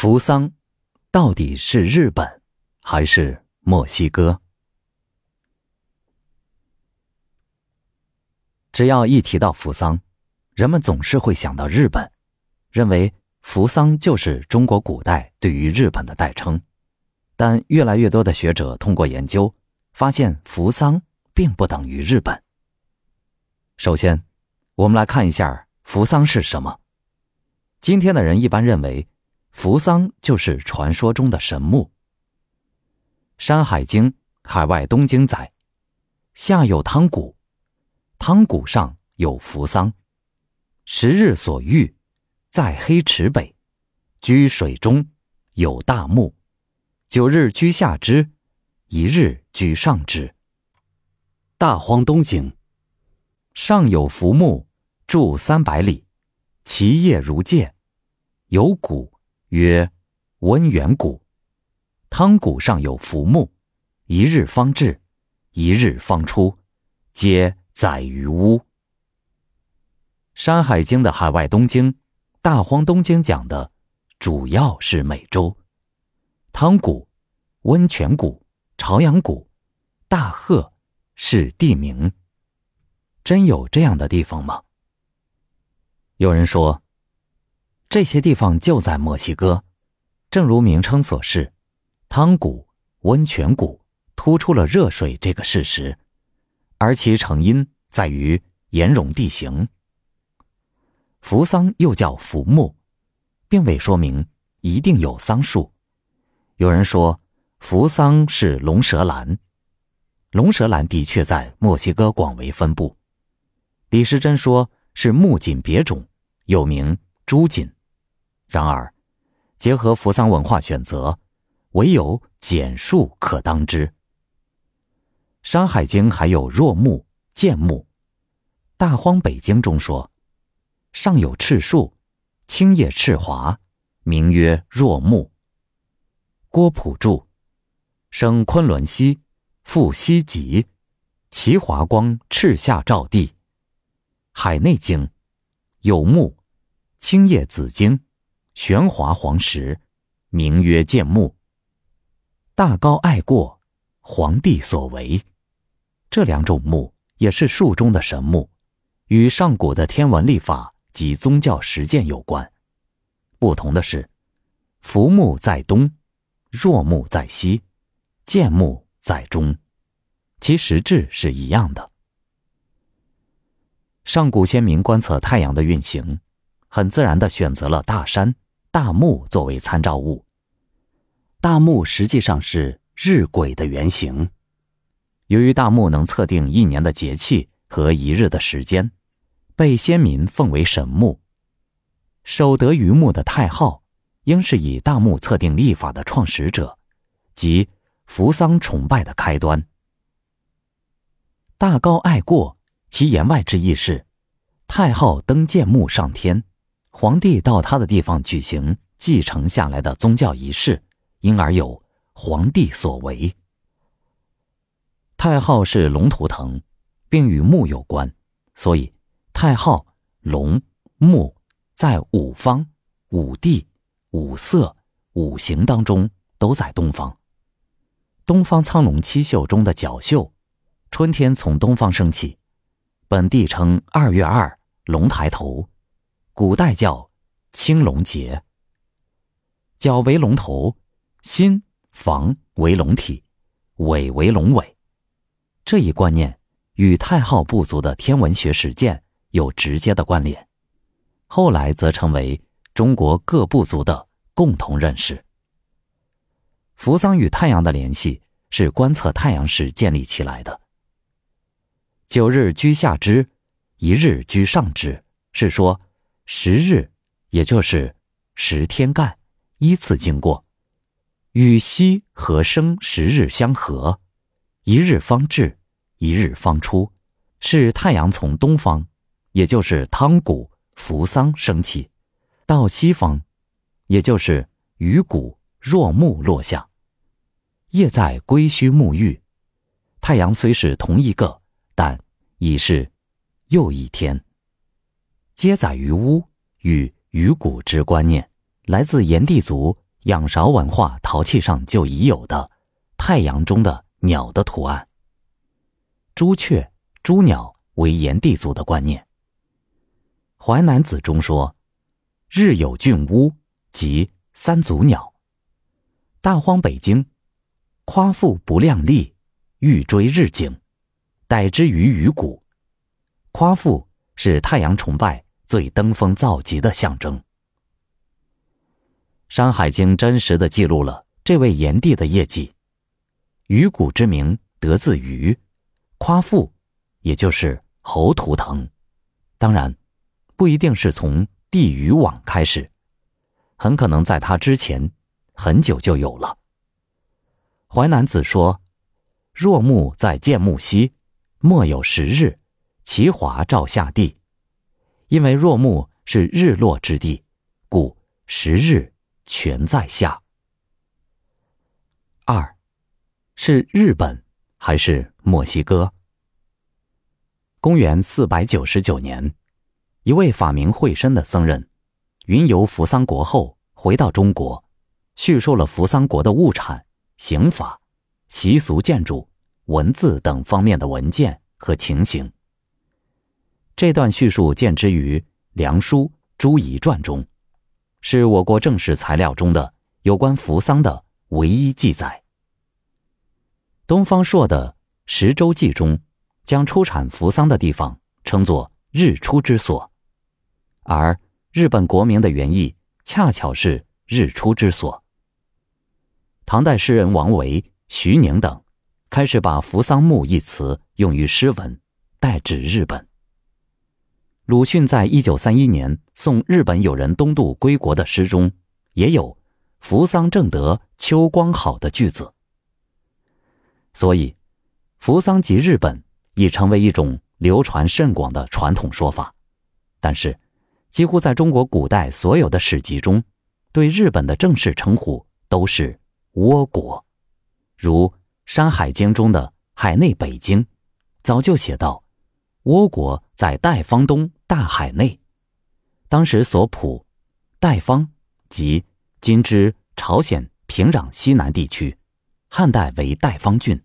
扶桑到底是日本还是墨西哥？只要一提到扶桑，人们总是会想到日本，认为扶桑就是中国古代对于日本的代称。但越来越多的学者通过研究，发现扶桑并不等于日本。首先，我们来看一下扶桑是什么。今天的人一般认为。扶桑就是传说中的神木。《山海经·海外东经》载：“下有汤谷，汤谷上有扶桑。十日所遇，在黑池北，居水中，有大木。九日居下之，一日居上之。”《大荒东经》：“上有浮木，柱三百里，其叶如芥，有谷。”曰：温远谷，汤谷上有浮木，一日方至，一日方出，皆载于屋。《山海经》的海外东经、大荒东经讲的，主要是美洲，汤谷、温泉谷、朝阳谷、大鹤是地名。真有这样的地方吗？有人说。这些地方就在墨西哥，正如名称所示，汤谷、温泉谷突出了热水这个事实，而其成因在于岩溶地形。扶桑又叫扶木，并未说明一定有桑树。有人说扶桑是龙舌兰，龙舌兰的确在墨西哥广为分布。李时珍说是木槿别种，又名朱槿。然而，结合扶桑文化选择，唯有简树可当之。《山海经》还有若木、剑木，《大荒北经》中说：“上有赤树，青叶赤华，名曰若木。”郭璞注：“生昆仑西，复西极，其华光赤下照地。”《海内经》有木，青叶紫荆。玄华黄石，名曰建木。大高爱过，皇帝所为。这两种木也是树中的神木，与上古的天文历法及宗教实践有关。不同的是，浮木在东，若木在西，建木在中，其实质是一样的。上古先民观测太阳的运行，很自然的选择了大山。大木作为参照物，大木实际上是日晷的原型。由于大木能测定一年的节气和一日的时间，被先民奉为神木。守得于木的太昊，应是以大木测定历法的创始者，即扶桑崇拜的开端。大高爱过，其言外之意是，太昊登建木上天。皇帝到他的地方举行继承下来的宗教仪式，因而有皇帝所为。太昊是龙图腾，并与木有关，所以太昊、龙、木在五方、五帝、五色、五行当中都在东方。东方苍龙七宿中的角宿，春天从东方升起，本地称二月二龙抬头。古代叫青龙节，角为龙头，心房为龙体，尾为龙尾。这一观念与太昊部族的天文学实践有直接的关联，后来则成为中国各部族的共同认识。扶桑与太阳的联系是观测太阳时建立起来的。九日居下之，一日居上之，是说。十日，也就是十天干，依次经过，与西和生十日相合，一日方至，一日方出，是太阳从东方，也就是汤谷、扶桑升起，到西方，也就是鱼谷、若木落下，夜在归墟沐浴，太阳虽是同一个，但已是又一天。皆载于屋与鱼骨之观念，来自炎帝族仰韶文化陶器上就已有的太阳中的鸟的图案。朱雀、朱鸟为炎帝族的观念。《淮南子》中说：“日有俊乌，即三足鸟。”大荒北经，夸父不量力，欲追日景，逮之于鱼骨。夸父是太阳崇拜最登峰造极的象征。《山海经》真实的记录了这位炎帝的业绩。鱼骨之名得自鱼，夸父，也就是猴图腾。当然，不一定是从帝鱼网开始，很可能在他之前。很久就有了。淮南子说：“若木在建木兮，莫有十日，其华照下地。因为若木是日落之地，故十日全在下。”二，是日本还是墨西哥？公元四百九十九年，一位法名慧深的僧人，云游扶桑国后，回到中国。叙述了扶桑国的物产、刑法、习俗、建筑、文字等方面的文件和情形。这段叙述见之于《梁书·朱仪传》中，是我国正史材料中的有关扶桑的唯一记载。东方朔的《十洲记》中，将出产扶桑的地方称作“日出之所”，而日本国名的原意恰巧是“日出之所”。唐代诗人王维、徐宁等，开始把“扶桑木”一词用于诗文，代指日本。鲁迅在一九三一年送日本友人东渡归国的诗中，也有“扶桑正德秋光好”的句子。所以，“扶桑即日本”已成为一种流传甚广的传统说法。但是，几乎在中国古代所有的史籍中，对日本的正式称呼都是。倭国，如《山海经》中的海内北经，早就写道：“倭国在代方东大海内。”当时所普代方即今之朝鲜平壤西南地区，汉代为代方郡。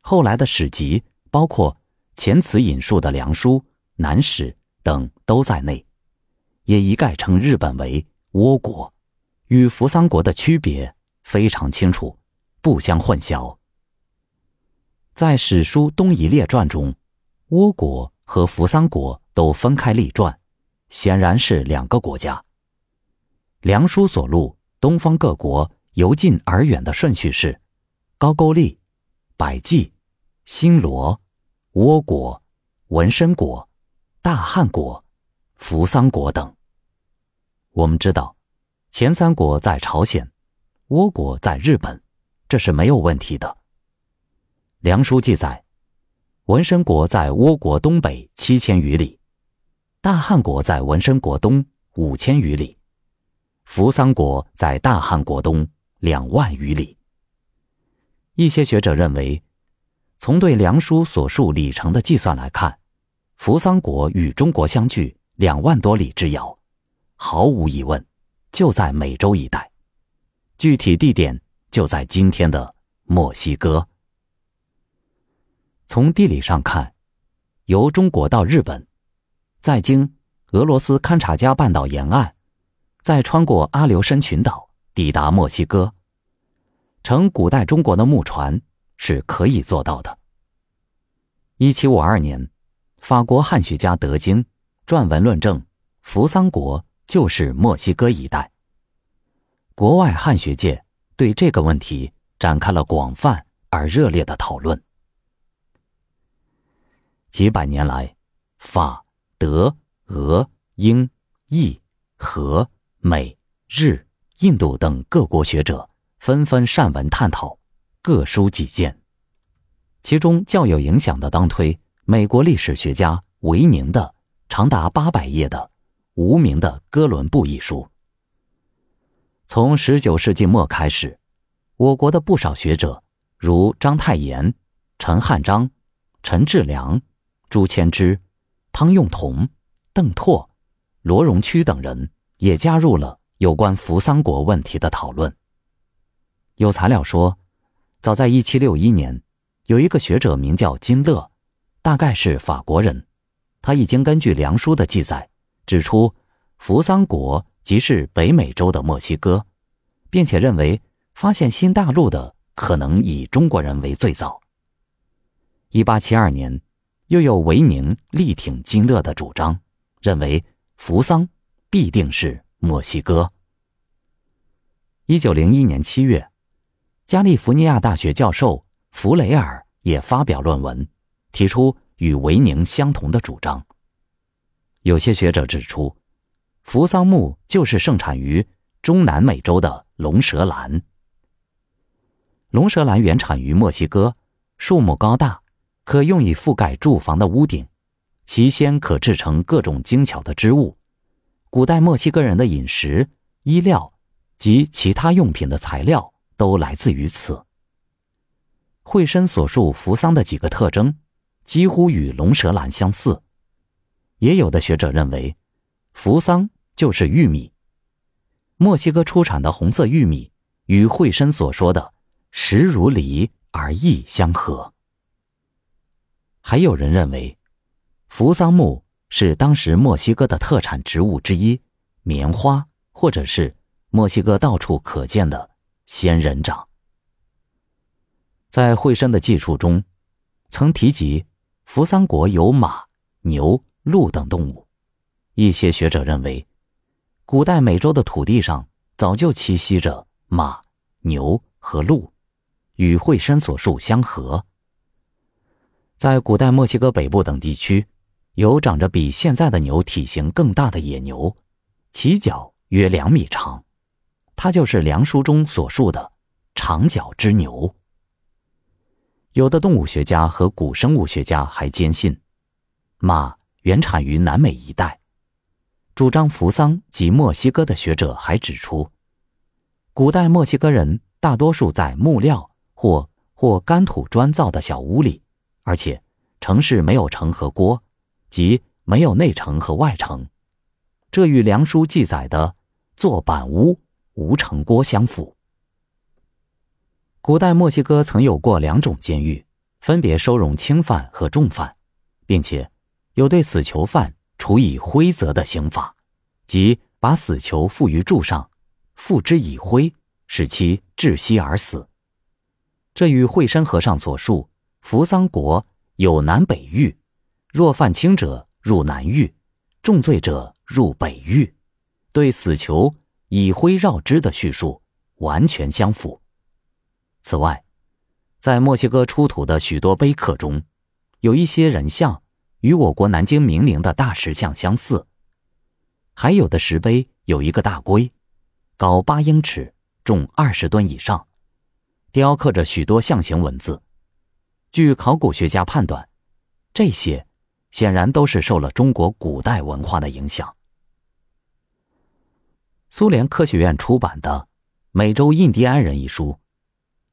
后来的史籍，包括前词引述的《梁书》《南史》等，都在内，也一概称日本为倭国，与扶桑国的区别。非常清楚，不相混淆。在史书《东夷列传》中，倭国和扶桑国都分开立传，显然是两个国家。梁书所录东方各国由近而远的顺序是：高句丽、百济、新罗、倭国、文身国、大汉国、扶桑国等。我们知道，前三国在朝鲜。倭国在日本，这是没有问题的。梁书记载，文身国在倭国东北七千余里，大汉国在文身国东五千余里，扶桑国在大汉国东两万余里。一些学者认为，从对梁书所述里程的计算来看，扶桑国与中国相距两万多里之遥，毫无疑问，就在美洲一带。具体地点就在今天的墨西哥。从地理上看，由中国到日本，再经俄罗斯勘察加半岛沿岸，再穿过阿留申群岛抵达墨西哥，乘古代中国的木船是可以做到的。一七五二年，法国汉学家德经撰文论证，扶桑国就是墨西哥一带。国外汉学界对这个问题展开了广泛而热烈的讨论。几百年来，法、德、俄、英、意、和、美、日、印度等各国学者纷纷善文探讨，各抒己见。其中较有影响的，当推美国历史学家维宁的长达八百页的《无名的哥伦布》一书。从十九世纪末开始，我国的不少学者，如章太炎、陈汉章、陈志良、朱谦之、汤用彤、邓拓、罗荣屈等人，也加入了有关扶桑国问题的讨论，有材料说，早在1761年，有一个学者名叫金勒，大概是法国人，他已经根据梁书的记载指出，扶桑国即是北美洲的墨西哥，并且认为发现新大陆的可能以中国人为最早。1872年，又有维宁力挺金勒的主张，认为扶桑必定是墨西哥。1901年7月。加利福尼亚大学教授弗雷尔也发表论文，提出与维宁相同的主张。有些学者指出，扶桑木就是盛产于中南美洲的龙舌兰。龙舌兰原产于墨西哥，树木高大，可用以覆盖住房的屋顶，其纤可制成各种精巧的织物。古代墨西哥人的饮食、衣料及其他用品的材料。都来自于此。惠深所述扶桑的几个特征，几乎与龙舌兰相似。也有的学者认为，扶桑就是玉米。墨西哥出产的红色玉米与惠深所说的“实如梨而异”相合。还有人认为，扶桑木是当时墨西哥的特产植物之一，棉花，或者是墨西哥到处可见的。仙人掌，在惠申的记述中，曾提及扶桑国有马、牛、鹿等动物。一些学者认为，古代美洲的土地上早就栖息着马、牛和鹿，与惠申所述相合。在古代墨西哥北部等地区，有长着比现在的牛体型更大的野牛，其脚约两米长。它就是梁书中所述的长角之牛。有的动物学家和古生物学家还坚信，马原产于南美一带。主张扶桑及墨西哥的学者还指出，古代墨西哥人大多数在木料或或干土砖造的小屋里，而且城市没有城和锅，即没有内城和外城，这与梁书记载的坐板屋。无城郭相符。古代墨西哥曾有过两种监狱，分别收容轻犯和重犯，并且有对死囚犯处以灰责的刑罚，即把死囚缚于柱上，缚之以灰，使其窒息而死。这与惠山和尚所述“扶桑国有南北狱，若犯轻者入南狱，重罪者入北狱”，对死囚。以灰绕之的叙述完全相符。此外，在墨西哥出土的许多碑刻中，有一些人像与我国南京明陵的大石像相似，还有的石碑有一个大龟，高八英尺，重二十吨以上，雕刻着许多象形文字。据考古学家判断，这些显然都是受了中国古代文化的影响。苏联科学院出版的《美洲印第安人》一书，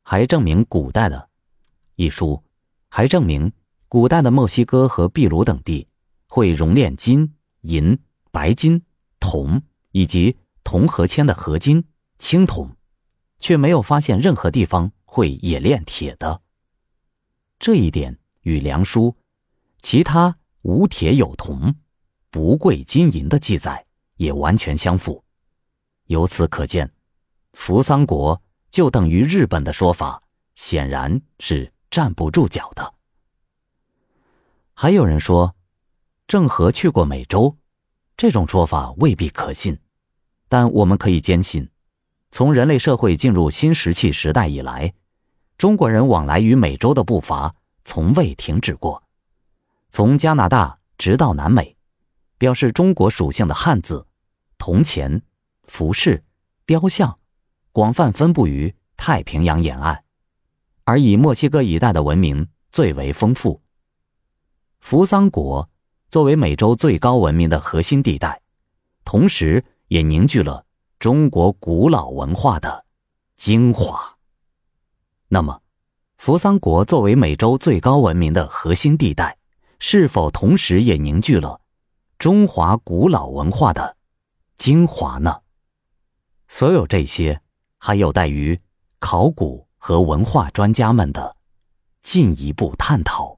还证明古代的，一书还证明古代的墨西哥和秘鲁等地会熔炼金、银、白金、铜以及铜和铅的合金、青铜，却没有发现任何地方会冶炼铁的。这一点与梁书“其他无铁有铜，不贵金银”的记载也完全相符。由此可见，扶桑国就等于日本的说法显然是站不住脚的。还有人说，郑和去过美洲，这种说法未必可信，但我们可以坚信，从人类社会进入新石器时代以来，中国人往来于美洲的步伐从未停止过。从加拿大直到南美，表示中国属性的汉字、铜钱。服饰、雕像，广泛分布于太平洋沿岸，而以墨西哥一带的文明最为丰富。扶桑国作为美洲最高文明的核心地带，同时也凝聚了中国古老文化的精华。那么，扶桑国作为美洲最高文明的核心地带，是否同时也凝聚了中华古老文化的精华呢？所有这些还有待于考古和文化专家们的进一步探讨。